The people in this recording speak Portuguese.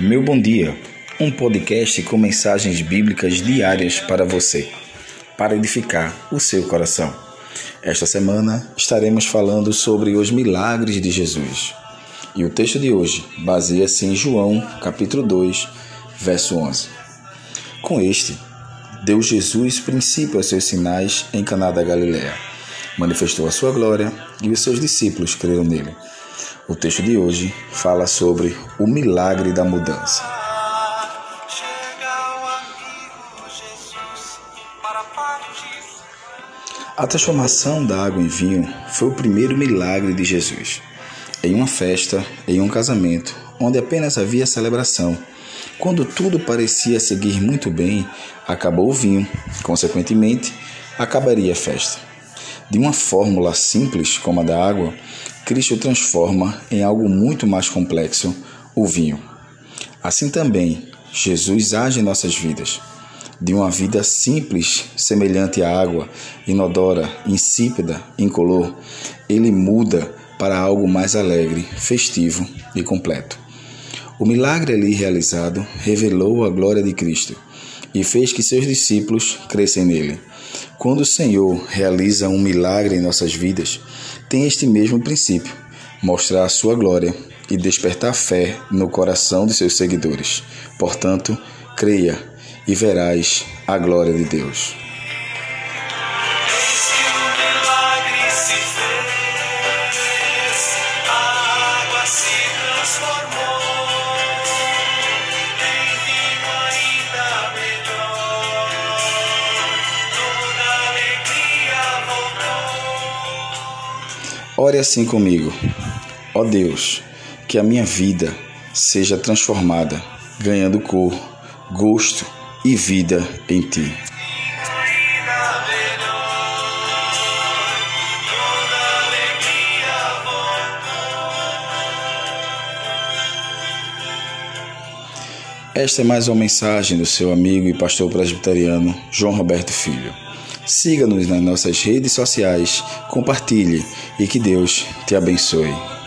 Meu Bom Dia, um podcast com mensagens bíblicas diárias para você, para edificar o seu coração. Esta semana estaremos falando sobre os milagres de Jesus. E o texto de hoje baseia-se em João, capítulo 2, verso 11. Com este, deu Jesus princípio aos seus sinais em Caná da Galiléia. Manifestou a sua glória e os seus discípulos creram nele. O texto de hoje fala sobre o milagre da mudança. A transformação da água em vinho foi o primeiro milagre de Jesus. Em uma festa, em um casamento, onde apenas havia celebração, quando tudo parecia seguir muito bem, acabou o vinho, consequentemente, acabaria a festa. De uma fórmula simples como a da água, Cristo transforma em algo muito mais complexo o vinho. Assim também, Jesus age em nossas vidas. De uma vida simples, semelhante à água, inodora, insípida, incolor, ele muda para algo mais alegre, festivo e completo. O milagre ali realizado revelou a glória de Cristo e fez que seus discípulos crescem nele. Quando o Senhor realiza um milagre em nossas vidas, tem este mesmo princípio: mostrar a sua glória e despertar fé no coração de seus seguidores. Portanto, creia e verás a glória de Deus. Ore assim comigo. Ó Deus, que a minha vida seja transformada, ganhando cor, gosto e vida em Ti. Esta é mais uma mensagem do seu amigo e pastor presbiteriano João Roberto Filho. Siga-nos nas nossas redes sociais, compartilhe e que Deus te abençoe.